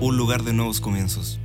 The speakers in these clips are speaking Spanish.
un lugar de nuevos comienzos.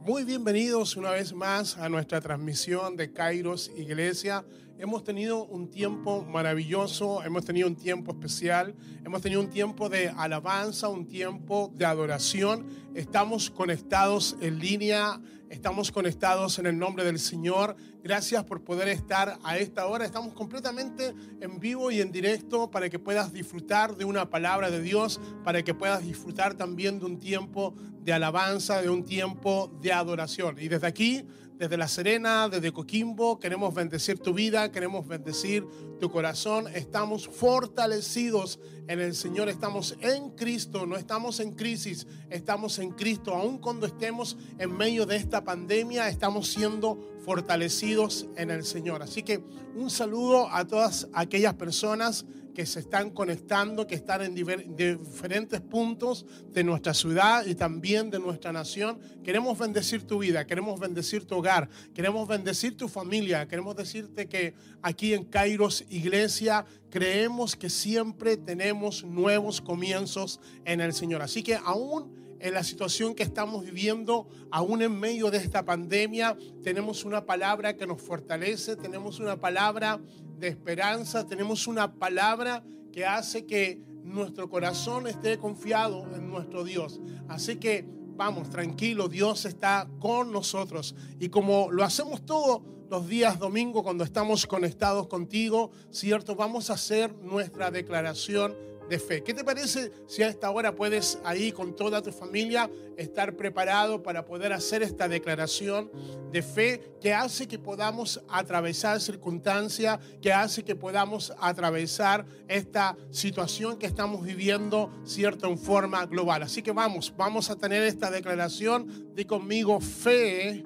Muy bienvenidos una vez más a nuestra transmisión de Kairos Iglesia. Hemos tenido un tiempo maravilloso, hemos tenido un tiempo especial, hemos tenido un tiempo de alabanza, un tiempo de adoración. Estamos conectados en línea, estamos conectados en el nombre del Señor. Gracias por poder estar a esta hora. Estamos completamente en vivo y en directo para que puedas disfrutar de una palabra de Dios, para que puedas disfrutar también de un tiempo de alabanza, de un tiempo de adoración. Y desde aquí desde La Serena, desde Coquimbo, queremos bendecir tu vida, queremos bendecir tu corazón. Estamos fortalecidos en el Señor, estamos en Cristo, no estamos en crisis, estamos en Cristo. Aun cuando estemos en medio de esta pandemia, estamos siendo fortalecidos en el Señor. Así que un saludo a todas aquellas personas que se están conectando, que están en diferentes puntos de nuestra ciudad y también de nuestra nación. Queremos bendecir tu vida, queremos bendecir tu hogar, queremos bendecir tu familia, queremos decirte que aquí en Kairos Iglesia creemos que siempre tenemos nuevos comienzos en el Señor. Así que aún en la situación que estamos viviendo, aún en medio de esta pandemia, tenemos una palabra que nos fortalece, tenemos una palabra de esperanza, tenemos una palabra que hace que nuestro corazón esté confiado en nuestro Dios. Así que vamos, tranquilo, Dios está con nosotros. Y como lo hacemos todos los días domingo cuando estamos conectados contigo, ¿cierto? Vamos a hacer nuestra declaración fe. ¿Qué te parece si a esta hora puedes ahí con toda tu familia estar preparado para poder hacer esta declaración de fe que hace que podamos atravesar circunstancias, que hace que podamos atravesar esta situación que estamos viviendo, cierto, en forma global? Así que vamos, vamos a tener esta declaración de conmigo fe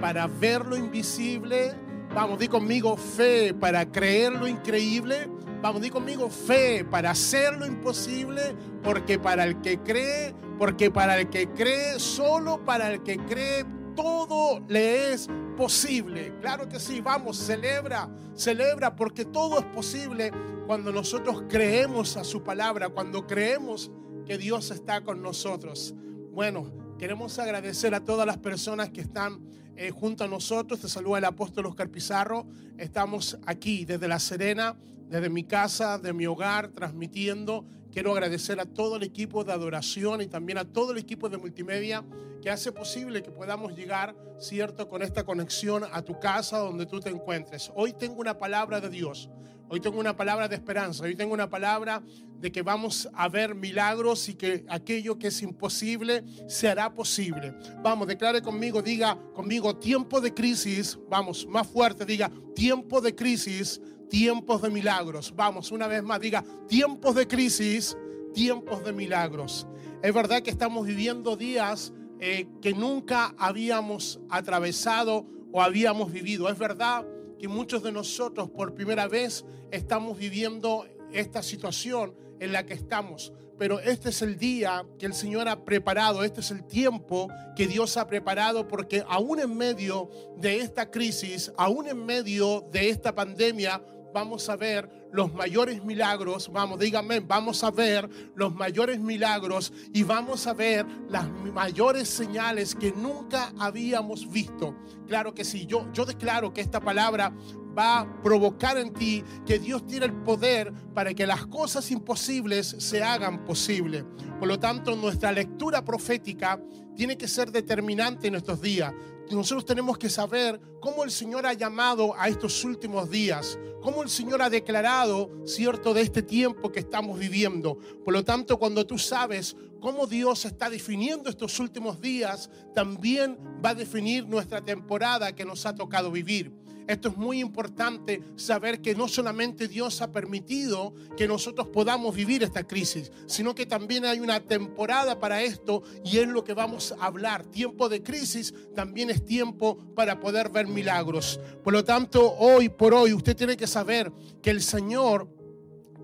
para ver lo invisible. Vamos, di conmigo fe para creer lo increíble Vamos, di conmigo fe para hacer lo imposible, porque para el que cree, porque para el que cree, solo para el que cree, todo le es posible. Claro que sí, vamos, celebra, celebra, porque todo es posible cuando nosotros creemos a su palabra, cuando creemos que Dios está con nosotros. Bueno, queremos agradecer a todas las personas que están eh, junto a nosotros. Te saluda el apóstol Oscar Pizarro. Estamos aquí desde La Serena desde mi casa, de mi hogar, transmitiendo. Quiero agradecer a todo el equipo de adoración y también a todo el equipo de multimedia que hace posible que podamos llegar, cierto, con esta conexión a tu casa donde tú te encuentres. Hoy tengo una palabra de Dios. Hoy tengo una palabra de esperanza. Hoy tengo una palabra de que vamos a ver milagros y que aquello que es imposible se hará posible. Vamos, declare conmigo, diga conmigo, tiempo de crisis. Vamos, más fuerte, diga, tiempo de crisis tiempos de milagros. Vamos, una vez más, diga, tiempos de crisis, tiempos de milagros. Es verdad que estamos viviendo días eh, que nunca habíamos atravesado o habíamos vivido. Es verdad que muchos de nosotros por primera vez estamos viviendo esta situación en la que estamos. Pero este es el día que el Señor ha preparado, este es el tiempo que Dios ha preparado, porque aún en medio de esta crisis, aún en medio de esta pandemia, vamos a ver los mayores milagros, vamos, díganme, vamos a ver los mayores milagros y vamos a ver las mayores señales que nunca habíamos visto. Claro que sí, yo, yo declaro que esta palabra va a provocar en ti que Dios tiene el poder para que las cosas imposibles se hagan posible. Por lo tanto, nuestra lectura profética tiene que ser determinante en estos días nosotros tenemos que saber cómo el Señor ha llamado a estos últimos días, cómo el Señor ha declarado, cierto, de este tiempo que estamos viviendo. Por lo tanto, cuando tú sabes cómo Dios está definiendo estos últimos días, también va a definir nuestra temporada que nos ha tocado vivir. Esto es muy importante saber que no solamente Dios ha permitido que nosotros podamos vivir esta crisis, sino que también hay una temporada para esto y es lo que vamos a hablar. Tiempo de crisis también es tiempo para poder ver milagros. Por lo tanto, hoy por hoy usted tiene que saber que el Señor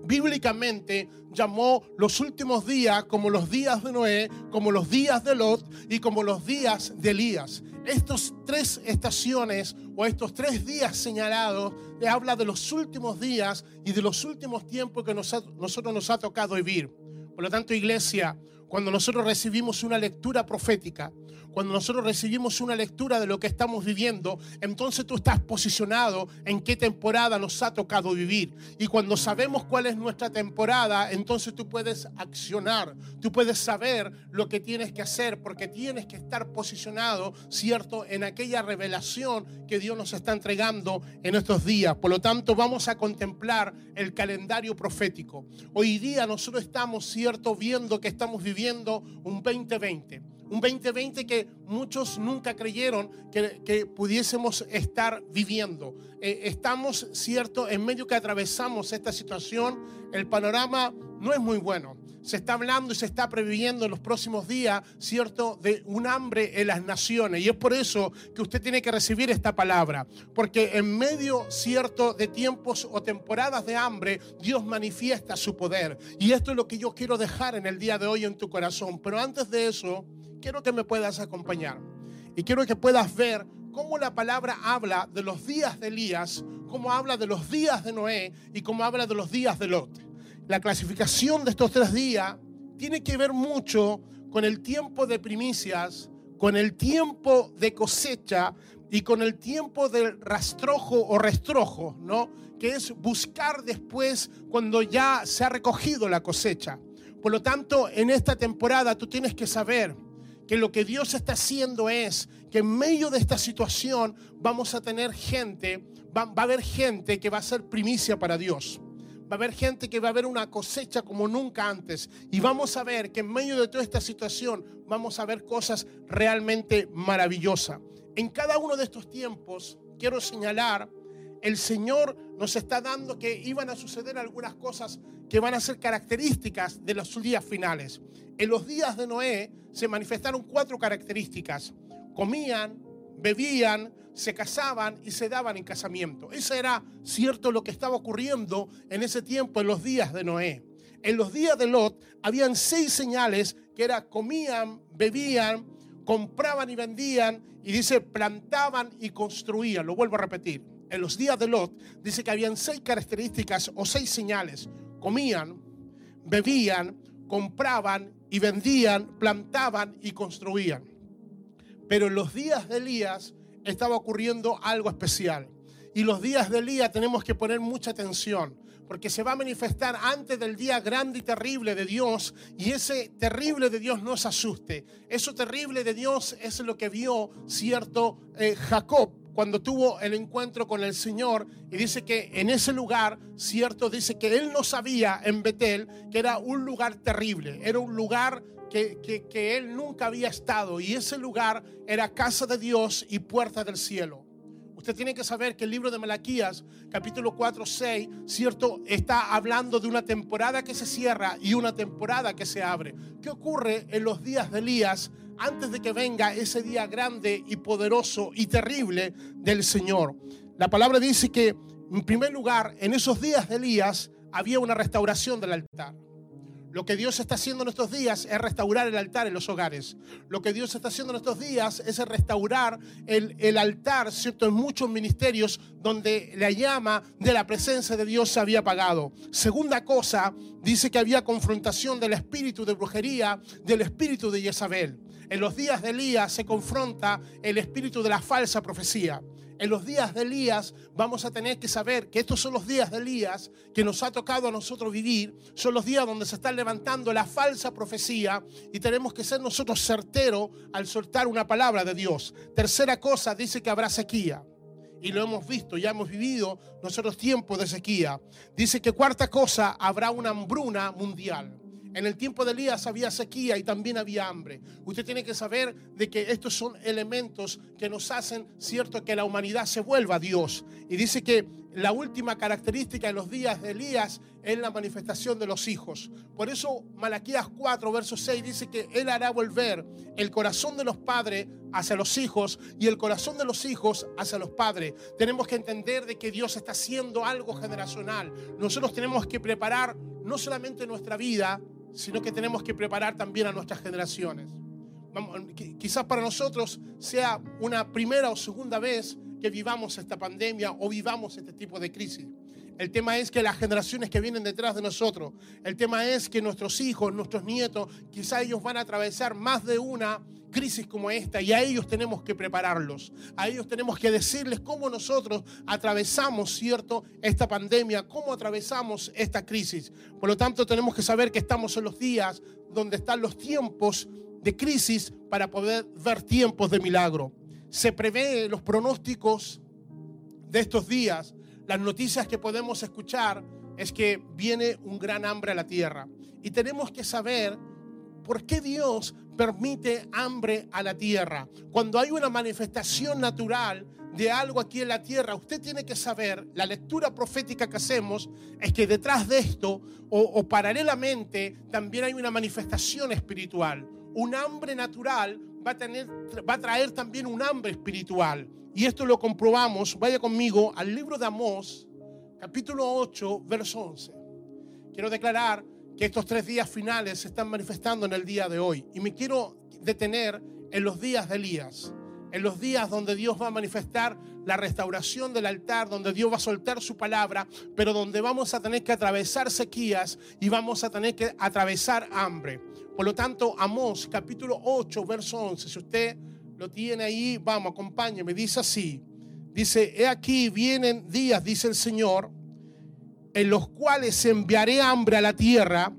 bíblicamente llamó los últimos días como los días de Noé, como los días de Lot y como los días de Elías. Estos tres estaciones o estos tres días señalados le habla de los últimos días y de los últimos tiempos que nosotros nos ha tocado vivir. Por lo tanto, iglesia, cuando nosotros recibimos una lectura profética, cuando nosotros recibimos una lectura de lo que estamos viviendo, entonces tú estás posicionado en qué temporada nos ha tocado vivir. Y cuando sabemos cuál es nuestra temporada, entonces tú puedes accionar, tú puedes saber lo que tienes que hacer, porque tienes que estar posicionado, ¿cierto?, en aquella revelación que Dios nos está entregando en estos días. Por lo tanto, vamos a contemplar el calendario profético. Hoy día nosotros estamos, ¿cierto?, viendo que estamos viviendo un 2020. Un 2020 que muchos nunca creyeron que, pudiésemos estar viviendo. Eh, estamos, cierto, en medio que atravesamos esta situación, el panorama no es muy bueno. Se está hablando y se está previendo en los próximos días, cierto, de un hambre en las naciones. Y es por eso que usted tiene que recibir esta palabra. Porque en medio, cierto, de tiempos o temporadas de hambre, Dios manifiesta su poder. Y esto es lo que yo quiero dejar en el día de hoy en tu corazón. Pero antes de eso, quiero que me puedas acompañar. Y quiero que puedas ver cómo la palabra habla de los días de Elías, cómo habla de los días de Noé y cómo habla de los días de Lot. La clasificación de estos tres días tiene que ver mucho con el tiempo de primicias, con el tiempo de cosecha y con el tiempo del rastrojo o restrojo, ¿no? Que es buscar después cuando ya se ha recogido la cosecha. Por lo tanto, en esta temporada tú tienes que saber que lo que Dios está haciendo es que en medio de esta situación vamos a tener gente, va, va a haber gente que va a ser primicia para Dios. Va a haber gente que va a ver una cosecha como nunca antes. Y vamos a ver que en medio de toda esta situación vamos a ver cosas realmente maravillosas. En cada uno de estos tiempos, quiero señalar, el Señor nos está dando que iban a suceder algunas cosas que van a ser características de los días finales. En los días de Noé se manifestaron cuatro características. Comían, bebían, se casaban y se daban en casamiento. Eso era cierto lo que estaba ocurriendo en ese tiempo, en los días de Noé. En los días de Lot habían seis señales que era comían, bebían, compraban y vendían y dice plantaban y construían. Lo vuelvo a repetir. En los días de Lot dice que habían seis características o seis señales. Comían, bebían, compraban y vendían, plantaban y construían. Pero en los días de Elías estaba ocurriendo algo especial. Y los días de Elías tenemos que poner mucha atención, porque se va a manifestar antes del día grande y terrible de Dios, y ese terrible de Dios no se asuste. Eso terrible de Dios es lo que vio cierto eh, Jacob cuando tuvo el encuentro con el Señor y dice que en ese lugar, cierto, dice que él no sabía en Betel que era un lugar terrible, era un lugar que, él nunca había estado y ese lugar era casa de Dios y puerta del cielo. Usted tiene que saber que el libro de Malaquías, capítulo 4, 6, cierto, está hablando de una temporada que se cierra y una temporada que se abre. ¿Qué ocurre en los días de Elías antes de que venga ese día grande y poderoso y terrible del Señor? La palabra dice que, en primer lugar, en esos días de Elías había una restauración del altar. Lo que Dios está haciendo en estos días es restaurar el altar en los hogares. Lo que Dios está haciendo en estos días es restaurar el, el, altar, ¿cierto? En muchos ministerios donde la llama de la presencia de Dios se había apagado. Segunda cosa, dice que había confrontación del espíritu de brujería, del espíritu de Jezabel. En los días de Elías se confronta el espíritu de la falsa profecía en los días de Elías vamos a tener que saber que estos son los días de Elías que nos ha tocado a nosotros vivir, son los días donde se está levantando la falsa profecía y tenemos que ser nosotros certeros al soltar una palabra de Dios. Tercera cosa, dice que habrá sequía. Y lo hemos visto, ya hemos vivido nosotros tiempos de sequía. Dice que cuarta cosa, habrá una hambruna mundial. En el tiempo de Elías había sequía y también había hambre. Usted tiene que saber de que estos son elementos que nos hacen, cierto, que la humanidad se vuelva a Dios. Y dice que la última característica de los días de Elías es la manifestación de los hijos. Por eso Malaquías 4, verso 6 dice que Él hará volver el corazón de los padres hacia los hijos y el corazón de los hijos hacia los padres. Tenemos que entender de que Dios está haciendo algo generacional. Nosotros tenemos que preparar no solamente nuestra vida, sino que tenemos que preparar también a nuestras generaciones. Vamos, qui- quizás para nosotros sea una primera o segunda vez que vivamos esta pandemia o vivamos este tipo de crisis. El tema es que las generaciones que vienen detrás de nosotros, el tema es que nuestros hijos, nuestros nietos, quizás ellos van a atravesar más de una crisis como esta y a ellos tenemos que prepararlos. A ellos tenemos que decirles cómo nosotros atravesamos, ¿cierto?, esta pandemia, cómo atravesamos esta crisis. Por lo tanto, tenemos que saber que estamos en los días donde están los tiempos de crisis para poder ver tiempos de milagro. Se prevé los pronósticos de estos días, las noticias que podemos escuchar es que viene un gran hambre a la tierra. Y tenemos que saber por qué Dios permite hambre a la tierra. Cuando hay una manifestación natural de algo aquí en la tierra, usted tiene que saber, la lectura profética que hacemos es que detrás de esto o, paralelamente también hay una manifestación espiritual. Un hambre natural va a, tener, va a traer también un hambre espiritual. Y esto lo comprobamos, vaya conmigo al libro de Amós, capítulo 8, verso 11. Quiero declarar que estos tres días finales se están manifestando en el día de hoy. Y me quiero detener en los días de Elías, en los días donde Dios va a manifestar la restauración del altar, donde Dios va a soltar su palabra, pero donde vamos a tener que atravesar sequías y vamos a tener que atravesar hambre. Por lo tanto, Amós capítulo 8, verso 11, si usted lo tiene ahí, vamos, acompáñeme, dice así. Dice, he aquí vienen días, dice el Señor, en los cuales enviaré hambre a la tierra,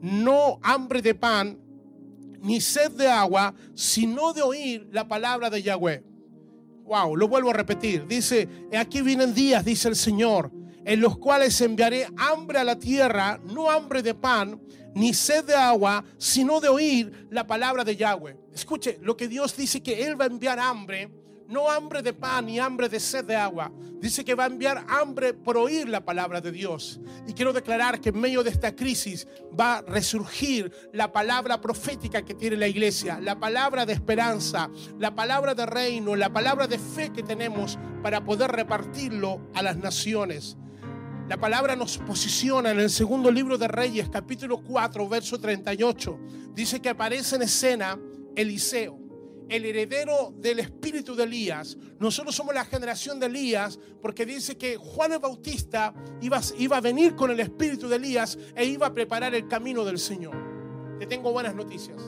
no hambre de pan, ni sed de agua, sino de oír la palabra de Yahweh. Wow, lo vuelvo a repetir. Dice, aquí vienen días, dice el Señor, en los cuales enviaré hambre a la tierra, no hambre de pan, ni sed de agua, sino de oír la palabra de Yahweh. Escuche, lo que Dios dice que Él va a enviar hambre, no hambre de pan ni hambre de sed de agua. Dice que va a enviar hambre por oír la palabra de Dios. Y quiero declarar que en medio de esta crisis va a resurgir la palabra profética que tiene la iglesia, la palabra de esperanza, la palabra de reino, la palabra de fe que tenemos para poder repartirlo a las naciones. La palabra nos posiciona en el segundo libro de Reyes, capítulo 4, verso 38. Dice que aparece en escena Eliseo el heredero del espíritu de Elías. Nosotros somos la generación de Elías porque dice que Juan el Bautista iba, a venir con el espíritu de Elías e iba a preparar el camino del Señor. Te tengo buenas noticias.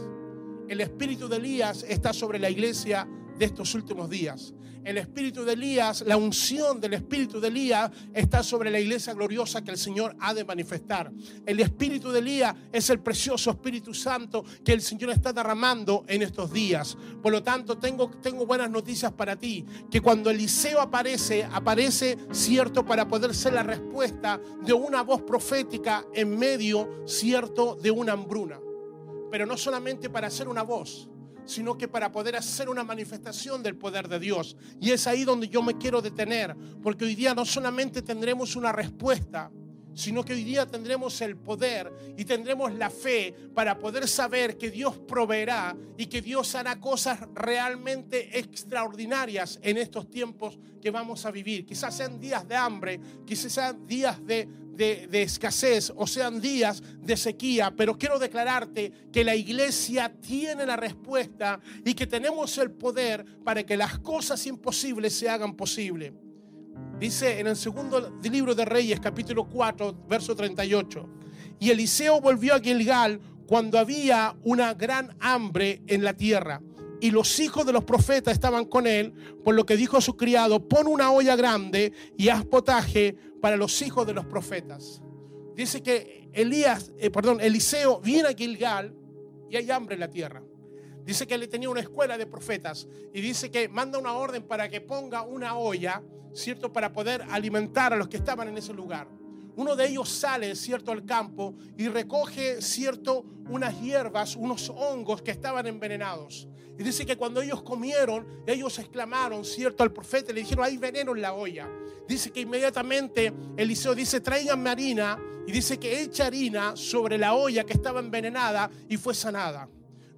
El espíritu de Elías está sobre la iglesia de estos últimos días. El espíritu de Elías, la unción del espíritu de Elías está sobre la iglesia gloriosa que el Señor ha de manifestar. El espíritu de Elías es el precioso Espíritu Santo que el Señor está derramando en estos días. Por lo tanto, tengo, tengo buenas noticias para ti, que cuando Eliseo aparece, aparece cierto para poder ser la respuesta de una voz profética en medio cierto de una hambruna. Pero no solamente para ser una voz, sino que para poder hacer una manifestación del poder de Dios. Y es ahí donde yo me quiero detener, porque hoy día no solamente tendremos una respuesta, sino que hoy día tendremos el poder y tendremos la fe para poder saber que Dios proveerá y que Dios hará cosas realmente extraordinarias en estos tiempos que vamos a vivir. Quizás sean días de hambre, quizás sean días de, de, escasez o sean días de sequía, pero quiero declararte que la iglesia tiene la respuesta y que tenemos el poder para que las cosas imposibles se hagan posibles. Dice en el segundo libro de Reyes, capítulo 4, verso 38. Y Eliseo volvió a Gilgal cuando había una gran hambre en la tierra. Y los hijos de los profetas estaban con él, por lo que dijo a su criado, pon una olla grande y haz potaje para los hijos de los profetas. Dice que Elías, eh, perdón, Eliseo viene a Gilgal y hay hambre en la tierra. Dice que él tenía una escuela de profetas y dice que manda una orden para que ponga una olla, ¿cierto? Para poder alimentar a los que estaban en ese lugar. uno de ellos sale, cierto, al campo y recoge, cierto, unas hierbas, unos hongos que estaban envenenados. Y dice que cuando ellos comieron, ellos exclamaron, cierto, al profeta, le dijeron, hay veneno en la olla. Dice que inmediatamente Eliseo dice, traiganme harina. Y dice que echa harina sobre la olla que estaba envenenada y fue sanada.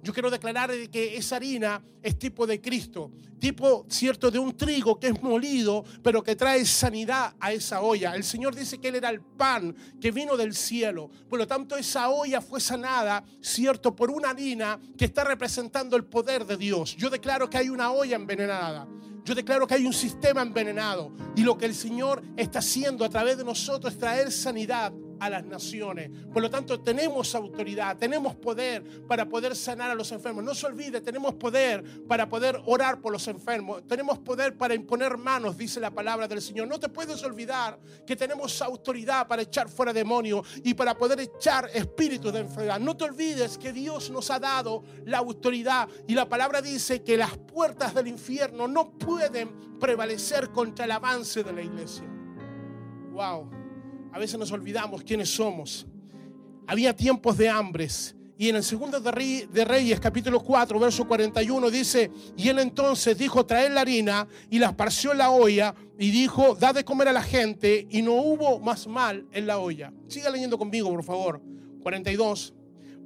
Yo quiero declarar de que esa harina es tipo de Cristo, tipo, cierto, de un trigo que es molido, pero que trae sanidad a esa olla. El Señor dice que Él era el pan que vino del cielo. Por lo tanto, esa olla fue sanada, cierto, por una harina que está representando el poder de Dios. Yo declaro que hay una olla envenenada. Yo declaro que hay un sistema envenenado y lo que el Señor está haciendo a través de nosotros es traer sanidad a las naciones. Por lo tanto, tenemos autoridad, tenemos poder para poder sanar a los enfermos. No se olvide, tenemos poder para poder orar por los enfermos. Tenemos poder para imponer manos, dice la palabra del Señor. No te puedes olvidar que tenemos autoridad para echar fuera demonios y para poder echar espíritus de enfermedad. No te olvides que Dios nos ha dado la autoridad y la palabra dice que las puertas del infierno no pueden prevalecer contra el avance de la iglesia. Wow a veces nos olvidamos quiénes somos. Había tiempos de hambres. Y en el segundo de Reyes, capítulo 4, verso 41, dice, y él entonces dijo, traed la harina, y la esparció en la olla, y dijo, da de comer a la gente, y no hubo más mal en la olla. Siga leyendo conmigo, por favor. 42.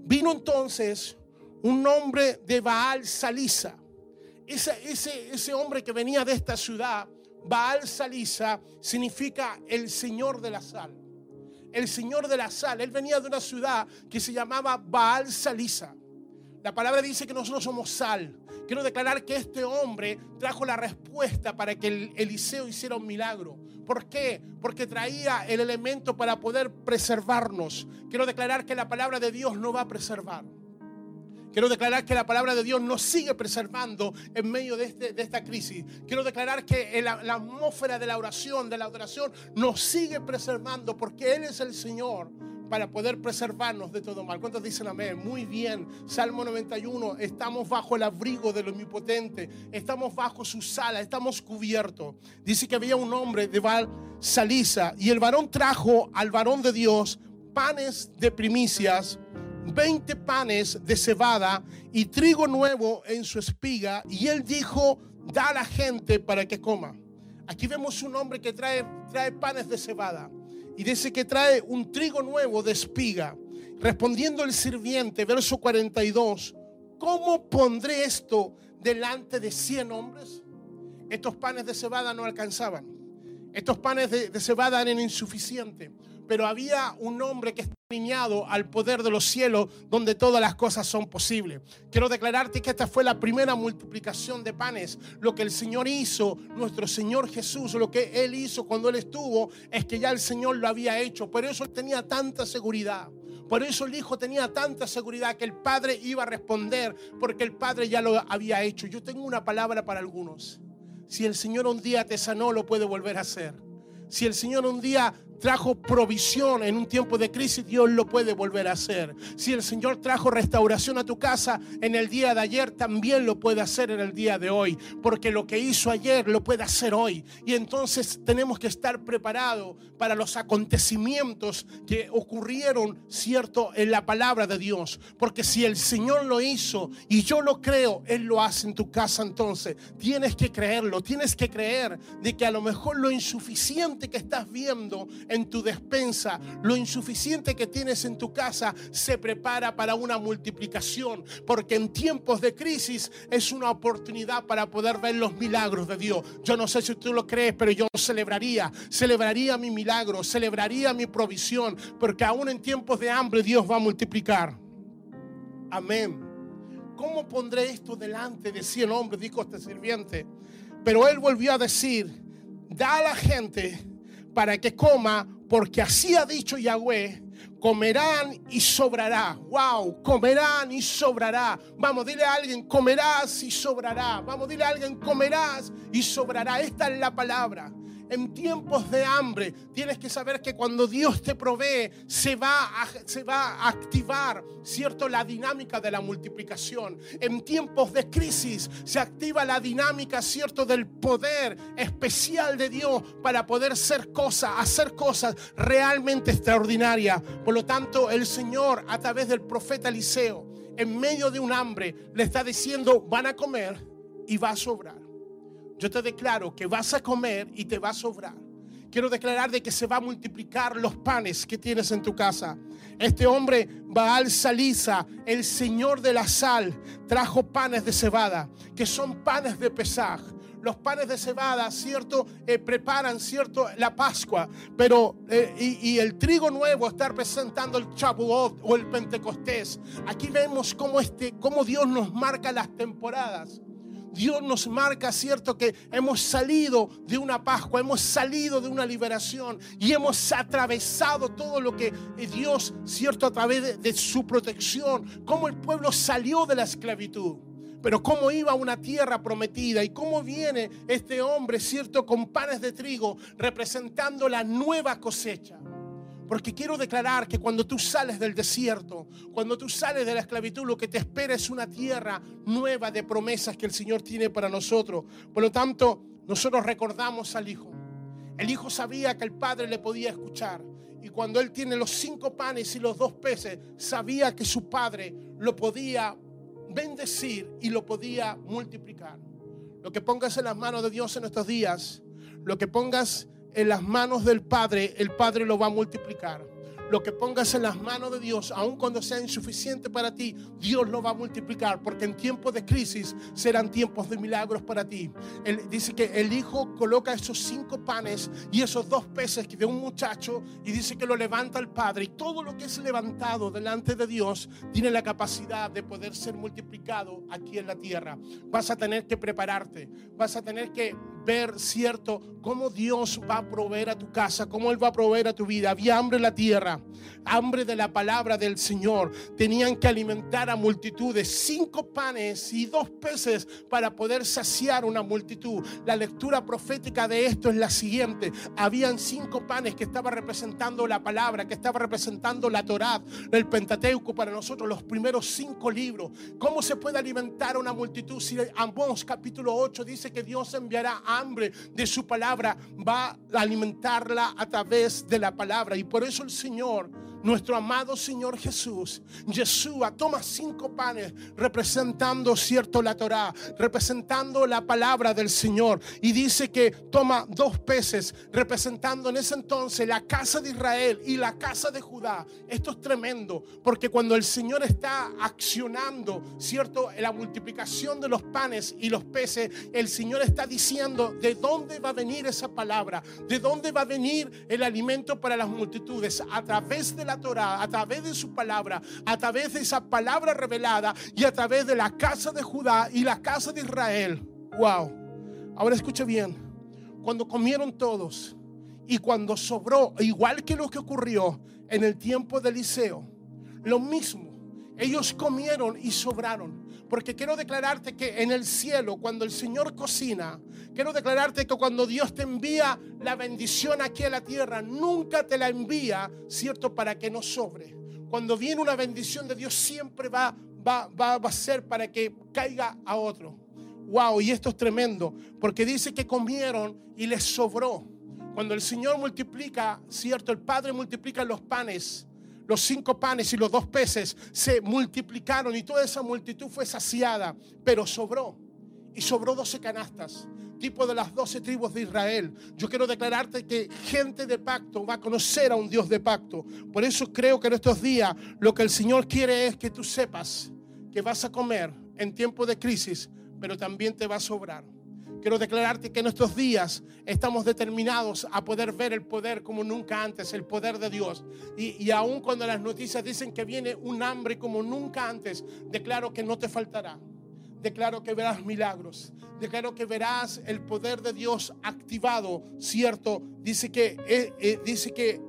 Vino entonces un hombre de Baal Salisa. Ese, ese, ese hombre que venía de esta ciudad Baal Salisa significa el Señor de la sal. El Señor de la sal. Él venía de una ciudad que se llamaba Baal Salisa. La palabra dice que nosotros somos sal. Quiero declarar que este hombre trajo la respuesta para que el Eliseo hiciera un milagro. ¿Por qué? Porque traía el elemento para poder preservarnos. Quiero declarar que la palabra de Dios no va a preservar. Quiero declarar que la palabra de Dios nos sigue preservando en medio de, este, esta crisis. Quiero declarar que la, la atmósfera de la oración, de la adoración, nos sigue preservando porque Él es el Señor para poder preservarnos de todo mal. ¿Cuántos dicen amén? Muy bien. Salmo 91, estamos bajo el abrigo del omnipotente, estamos bajo su sala, estamos cubiertos. Dice que había un hombre de Val Salisa y el varón trajo al varón de Dios panes de primicias 20 panes de cebada y trigo nuevo en su espiga. Y él dijo, da a la gente para que coma. Aquí vemos un hombre que trae, trae panes de cebada y dice que trae un trigo nuevo de espiga. Respondiendo el sirviente, verso 42, ¿cómo pondré esto delante de 100 hombres? Estos panes de cebada no alcanzaban. Estos panes de, de cebada eran insuficientes pero había un hombre que está alineado al poder de los cielos donde todas las cosas son posibles. Quiero declararte que esta fue la primera multiplicación de panes. Lo que el Señor hizo, nuestro Señor Jesús, lo que Él hizo cuando Él estuvo, es que ya el Señor lo había hecho. Por eso Él tenía tanta seguridad. Por eso el Hijo tenía tanta seguridad que el Padre iba a responder, porque el Padre ya lo había hecho. Yo tengo una palabra para algunos. Si el Señor un día te sanó, lo puede volver a hacer. Si el Señor un día trajo provisión en un tiempo de crisis, Dios lo puede volver a hacer. Si el Señor trajo restauración a tu casa en el día de ayer, también lo puede hacer en el día de hoy. Porque lo que hizo ayer lo puede hacer hoy. Y entonces tenemos que estar preparados para los acontecimientos que ocurrieron, cierto, en la palabra de Dios. Porque si el Señor lo hizo y yo lo creo, Él lo hace en tu casa entonces. Tienes que creerlo, tienes que creer de que a lo mejor lo insuficiente que estás viendo en tu despensa, lo insuficiente que tienes en tu casa, se prepara para una multiplicación. Porque en tiempos de crisis es una oportunidad para poder ver los milagros de Dios. Yo no sé si tú lo crees, pero yo celebraría, celebraría mi milagro, celebraría mi provisión, porque aún en tiempos de hambre Dios va a multiplicar. Amén. ¿Cómo pondré esto delante de cien hombres? Dijo este sirviente. Pero él volvió a decir, da a la gente para que coma, porque así ha dicho Yahweh, comerán y sobrará. Wow, comerán y sobrará. Vamos, dile a alguien, comerás y sobrará. Vamos, dile a alguien, comerás y sobrará. Esta es la palabra. En tiempos de hambre tienes que saber que cuando Dios te provee se va a, se va a activar, ¿cierto? La dinámica de la multiplicación. En tiempos de crisis se activa la dinámica, ¿cierto? Del poder especial de Dios para poder ser cosas, hacer cosas realmente extraordinarias. Por lo tanto, el Señor a través del profeta Eliseo, en medio de un hambre, le está diciendo, van a comer y va a sobrar. Yo te declaro que vas a comer y te va a sobrar. Quiero declarar de que se va a multiplicar los panes que tienes en tu casa. Este hombre, Baal Salisa, el señor de la sal, trajo panes de cebada, que son panes de Pesaj. Los panes de cebada, cierto, eh, preparan, cierto, la Pascua, pero eh, y, el trigo nuevo está representando el Chabuot o el Pentecostés. Aquí vemos cómo este, cómo Dios nos marca las temporadas. Dios nos marca, cierto, que hemos salido de una Pascua, hemos salido de una liberación y hemos atravesado todo lo que Dios, cierto, a través de, de su protección, cómo el pueblo salió de la esclavitud. Pero cómo iba a una tierra prometida y cómo viene este hombre, cierto, con panes de trigo, representando la nueva cosecha. Porque quiero declarar que cuando tú sales del desierto, cuando tú sales de la esclavitud, lo que te espera es una tierra nueva de promesas que el Señor tiene para nosotros. Por lo tanto, nosotros recordamos al Hijo. El Hijo sabía que el Padre le podía escuchar. Y cuando Él tiene los cinco panes y los dos peces, sabía que su Padre lo podía bendecir y lo podía multiplicar. Lo que pongas en las manos de Dios en estos días, lo que pongas en las manos del Padre, el Padre lo va a multiplicar. Lo que pongas en las manos de Dios, aun cuando sea insuficiente para ti, Dios lo va a multiplicar, porque en tiempos de crisis serán tiempos de milagros para ti. Dice que el hijo coloca esos cinco panes y esos dos peces de un muchacho y dice que lo levanta el Padre. Y todo lo que es levantado delante de Dios tiene la capacidad de poder ser multiplicado aquí en la tierra. Vas a tener que prepararte, vas a tener que ver, cierto, cómo Dios va a proveer a tu casa, cómo Él va a proveer a tu vida. Había hambre en la tierra, hambre de la palabra del Señor. Tenían que alimentar a multitudes, cinco panes y dos peces para poder saciar una multitud. La lectura profética de esto es la siguiente. Habían cinco panes que estaba representando la palabra, que estaba representando la Torá, el Pentateuco para nosotros, los primeros cinco libros. ¿Cómo se puede alimentar a una multitud? Si Amós capítulo 8 dice que Dios enviará hambre de su palabra, va a alimentarla a través de la palabra. Y por eso el Señor, Señor nuestro amado Señor Jesús, Yeshua, toma cinco panes representando, cierto, la Torá, representando la palabra del Señor. Y dice que toma dos peces representando en ese entonces la casa de Israel y la casa de Judá. Esto es tremendo, porque cuando el Señor está accionando, cierto, la multiplicación de los panes y los peces, el Señor está diciendo de dónde va a venir esa palabra, de dónde va a venir el alimento para las multitudes, a través de la Torá, a través de su palabra, a través de esa palabra revelada y a través de la casa de Judá y la casa de Israel. Wow. Ahora escuche bien. Cuando comieron todos y cuando sobró, igual que lo que ocurrió en el tiempo de Eliseo, lo mismo. Ellos comieron y sobraron. Porque quiero declararte que en el cielo, cuando el Señor cocina, quiero declararte que cuando Dios te envía la bendición aquí a la tierra, nunca te la envía, ¿cierto? Para que no sobre. Cuando viene una bendición de Dios, siempre va, va, va, va a ser para que caiga a otro. Wow, y esto es tremendo, porque dice que comieron y les sobró. Cuando el Señor multiplica, ¿cierto? El Padre multiplica los panes los cinco panes y los dos peces se multiplicaron y toda esa multitud fue saciada, pero sobró. Y sobró doce canastas, tipo de las doce tribus de Israel. Yo quiero declararte que gente de pacto va a conocer a un Dios de pacto. Por eso creo que en estos días lo que el Señor quiere es que tú sepas que vas a comer en tiempo de crisis, pero también te va a sobrar. Quiero declararte que en estos días estamos determinados a poder ver el poder como nunca antes, el poder de Dios. Y, y aun cuando las noticias dicen que viene un hambre como nunca antes, declaro que no te faltará. Declaro que verás milagros. Declaro que verás el poder de Dios activado, ¿cierto? Dice que, eh, eh, dice que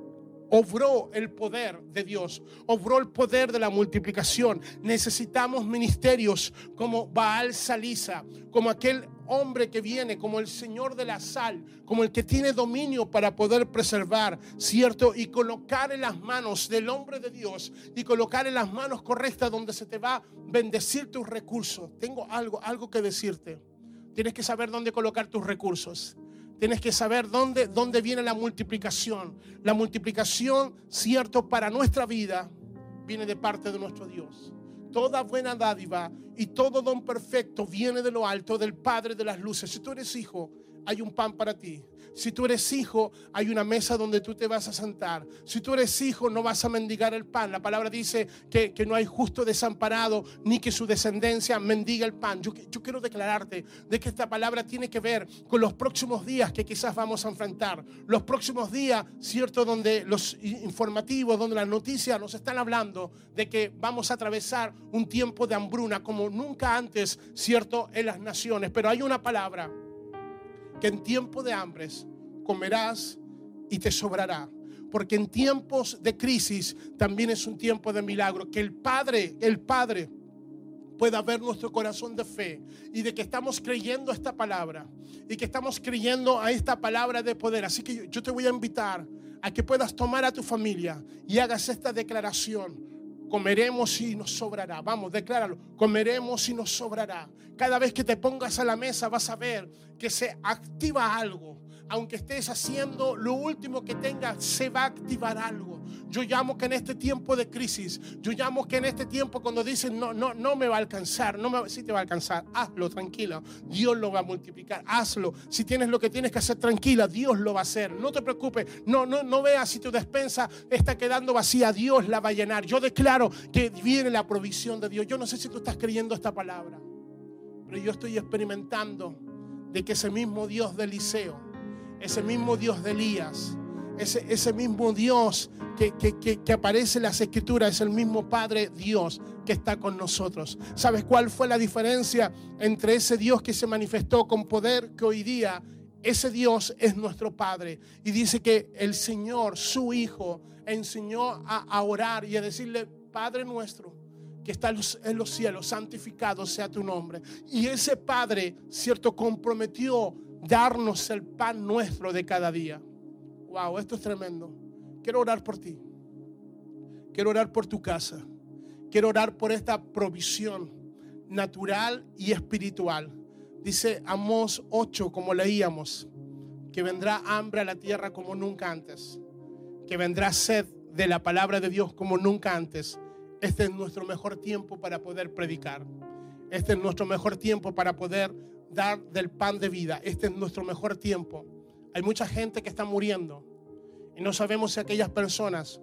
obró el poder de Dios, obró el poder de la multiplicación. Necesitamos ministerios como Baal Salisa, como aquel hombre que viene, como el Señor de la sal, como el que tiene dominio para poder preservar, ¿cierto? Y colocar en las manos del hombre de Dios y colocar en las manos correctas donde se te va a bendecir tus recursos. Tengo algo, algo que decirte. Tienes que saber dónde colocar tus recursos. Tienes que saber dónde, dónde viene la multiplicación. La multiplicación, cierto, para nuestra vida, viene de parte de nuestro Dios. Toda buena dádiva y todo don perfecto viene de lo alto, del Padre de las luces. Si tú eres hijo, hay un pan para ti. Si tú eres hijo, hay una mesa donde tú te vas a sentar. Si tú eres hijo, no vas a mendigar el pan. La palabra dice que, no hay justo desamparado ni que su descendencia mendiga el pan. Yo, yo quiero declararte de que esta palabra tiene que ver con los próximos días que quizás vamos a enfrentar. Los próximos días, ¿cierto? Donde los informativos, donde las noticias nos están hablando de que vamos a atravesar un tiempo de hambruna como nunca antes, ¿cierto? En las naciones. Pero hay una palabra que en tiempo de hambres comerás y te sobrará. Porque en tiempos de crisis también es un tiempo de milagro. Que el Padre, el Padre pueda ver nuestro corazón de fe y de que estamos creyendo esta palabra y que estamos creyendo a esta palabra de poder. Así que yo te voy a invitar a que puedas tomar a tu familia y hagas esta declaración comeremos y nos sobrará. Vamos, decláralo. Comeremos y nos sobrará. Cada vez que te pongas a la mesa vas a ver que se activa algo. Aunque estés haciendo lo último que tengas, se va a activar algo. Yo llamo que en este tiempo de crisis, yo llamo que en este tiempo cuando dicen no, no, no me va a alcanzar, no me, sí te va a alcanzar, hazlo tranquila, Dios lo va a multiplicar, hazlo. Si tienes lo que tienes que hacer tranquila, Dios lo va a hacer. No te preocupes, no, no, no veas si tu despensa está quedando vacía, Dios la va a llenar. Yo declaro que viene la provisión de Dios. Yo no sé si tú estás creyendo esta palabra, pero yo estoy experimentando de que ese mismo Dios de Eliseo, ese mismo Dios de Elías, ese, ese mismo Dios que, que, aparece en las escrituras es el mismo Padre Dios que está con nosotros. ¿Sabes cuál fue la diferencia entre ese Dios que se manifestó con poder que hoy día ese Dios es nuestro Padre? Y dice que el Señor, su Hijo, enseñó a, a orar y a decirle, Padre nuestro, que está en los cielos, santificado sea tu nombre. Y ese Padre, cierto, comprometió darnos el pan nuestro de cada día. Wow, esto es tremendo. Quiero orar por ti. Quiero orar por tu casa. Quiero orar por esta provisión natural y espiritual. Dice Amos 8, como leíamos, que vendrá hambre a la tierra como nunca antes. Que vendrá sed de la palabra de Dios como nunca antes. Este es nuestro mejor tiempo para poder predicar. Este es nuestro mejor tiempo para poder dar del pan de vida. Este es nuestro mejor tiempo hay mucha gente que está muriendo y no sabemos si aquellas personas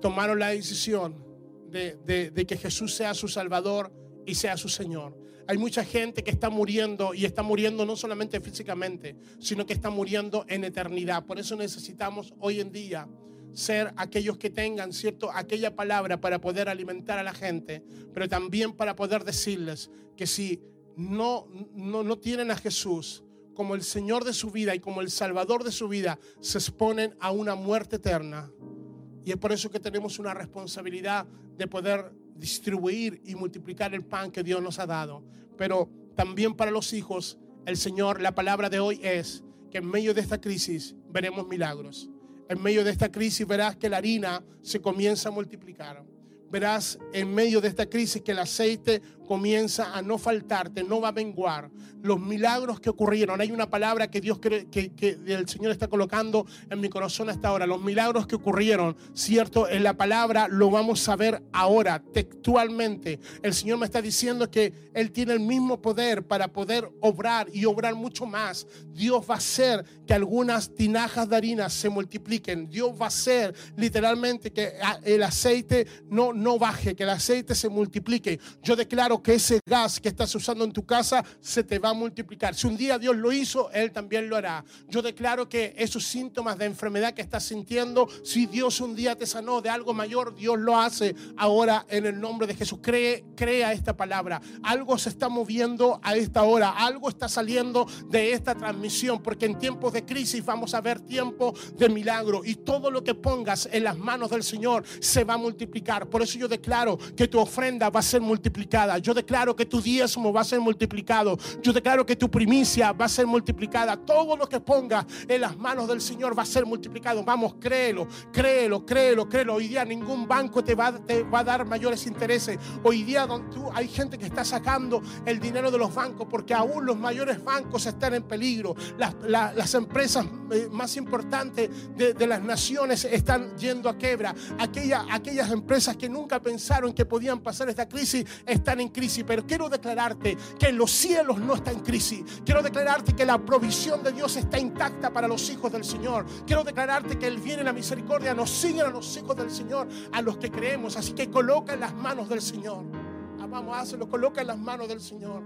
tomaron la decisión de, que Jesús sea su Salvador y sea su Señor. Hay mucha gente que está muriendo y está muriendo no solamente físicamente, sino que está muriendo en eternidad. Por eso necesitamos hoy en día ser aquellos que tengan, ¿cierto? Aquella palabra para poder alimentar a la gente, pero también para poder decirles que si no, no, no tienen a Jesús, como el Señor de su vida y como el Salvador de su vida se exponen a una muerte eterna. Y es por eso que tenemos una responsabilidad de poder distribuir y multiplicar el pan que Dios nos ha dado. Pero también para los hijos, el Señor, la palabra de hoy es que en medio de esta crisis veremos milagros. En medio de esta crisis verás que la harina se comienza a multiplicar. Verás en medio de esta crisis que el aceite comienza a no faltarte, no va a menguar. Los milagros que ocurrieron, hay una palabra que Dios que, que el Señor está colocando en mi corazón hasta ahora. Los milagros que ocurrieron, cierto, en la palabra lo vamos a ver ahora, textualmente. El Señor me está diciendo que Él tiene el mismo poder para poder obrar y obrar mucho más. Dios va a hacer que algunas tinajas de harina se multipliquen. Dios va a hacer literalmente que el aceite no, no baje, que el aceite se multiplique. Yo declaro que ese gas que estás usando en tu casa se te va a multiplicar. Si un día Dios lo hizo, Él también lo hará. Yo declaro que esos síntomas de enfermedad que estás sintiendo, si Dios un día te sanó de algo mayor, Dios lo hace ahora en el nombre de Jesús. Cree, crea esta palabra. Algo se está moviendo a esta hora. Algo está saliendo de esta transmisión. Porque en tiempos de crisis vamos a ver tiempo de milagro. Y todo lo que pongas en las manos del Señor se va a multiplicar. Por eso yo declaro que tu ofrenda va a ser multiplicada. Yo declaro que tu diezmo va a ser multiplicado. Yo declaro que tu primicia va a ser multiplicada. Todo lo que pongas en las manos del Señor va a ser multiplicado. Vamos, créelo, créelo, créelo, créelo. Hoy día ningún banco te va, te va a dar mayores intereses. Hoy día donde tú, hay gente que está sacando el dinero de los bancos porque aún los mayores bancos están en peligro. Las, la- las empresas eh, más importantes de, de las naciones están yendo a quebra. Aquella, aquellas empresas que nunca pensaron que podían pasar esta crisis están en crisis. Pero quiero declararte que en los cielos no está en crisis. Quiero declararte que la provisión de Dios está intacta para los hijos del Señor. Quiero declararte que el bien y la misericordia nos siguen a los hijos del Señor, a los que creemos. Así que coloca en las manos del Señor. Ah, Vamos, hazlo, coloca en las manos del Señor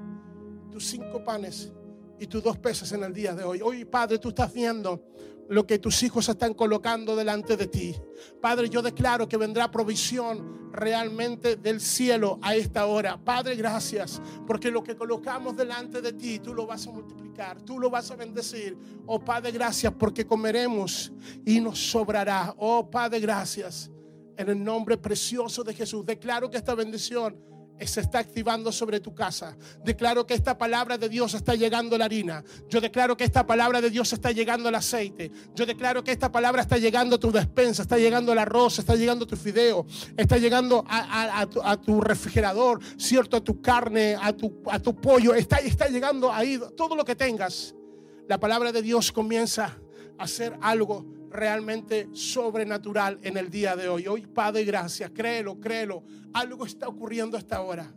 tus cinco panes y tus dos peces en el día de hoy. Hoy, Padre, tú estás viendo lo que tus hijos están colocando delante de ti. Padre, yo declaro que vendrá provisión realmente del cielo a esta hora. Padre, gracias, porque lo que colocamos delante de ti, tú lo vas a multiplicar, tú lo vas a bendecir. Oh Padre, gracias, porque comeremos y nos sobrará. Oh Padre, gracias. En el nombre precioso de Jesús, declaro que esta bendición se está activando sobre tu casa. Declaro que esta palabra de Dios está llegando a la harina. Yo declaro que esta palabra de Dios está llegando al aceite. Yo declaro que esta palabra está llegando a tu despensa, está llegando al arroz, está llegando a tu fideo, está llegando a, tu, refrigerador, cierto, a tu carne, a tu, a tu pollo. Está, está llegando ahí todo lo que tengas. La palabra de Dios comienza a hacer algo realmente sobrenatural en el día de hoy. Hoy, Padre, gracias. Créelo, créelo. Algo está ocurriendo hasta ahora.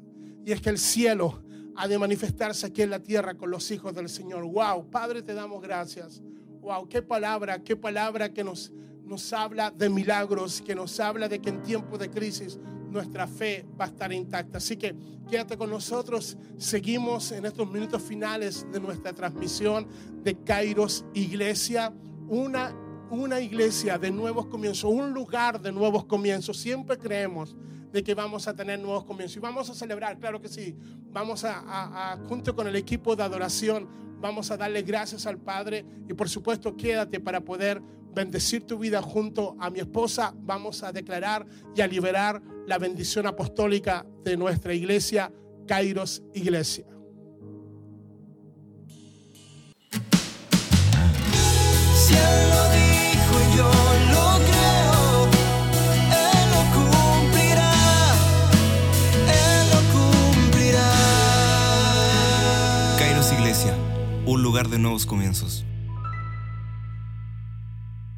Y es que el cielo ha de manifestarse aquí en la tierra con los hijos del Señor. Wow, Padre, te damos gracias. Wow, qué palabra, qué palabra que nos, nos habla de milagros, que nos habla de que en tiempos de crisis nuestra fe va a estar intacta. Así que quédate con nosotros. Seguimos en estos minutos finales de nuestra transmisión de Kairos Iglesia. Una, una iglesia de nuevos comienzos, un lugar de nuevos comienzos. Siempre creemos de que vamos a tener nuevos comienzos. Y vamos a celebrar, claro que sí. Vamos a, junto con el equipo de adoración, vamos a darle gracias al Padre. Y por supuesto, quédate para poder bendecir tu vida junto a mi esposa. Vamos a declarar y a liberar la bendición apostólica de nuestra iglesia, Kairos Iglesia. Si un lugar de nuevos comienzos.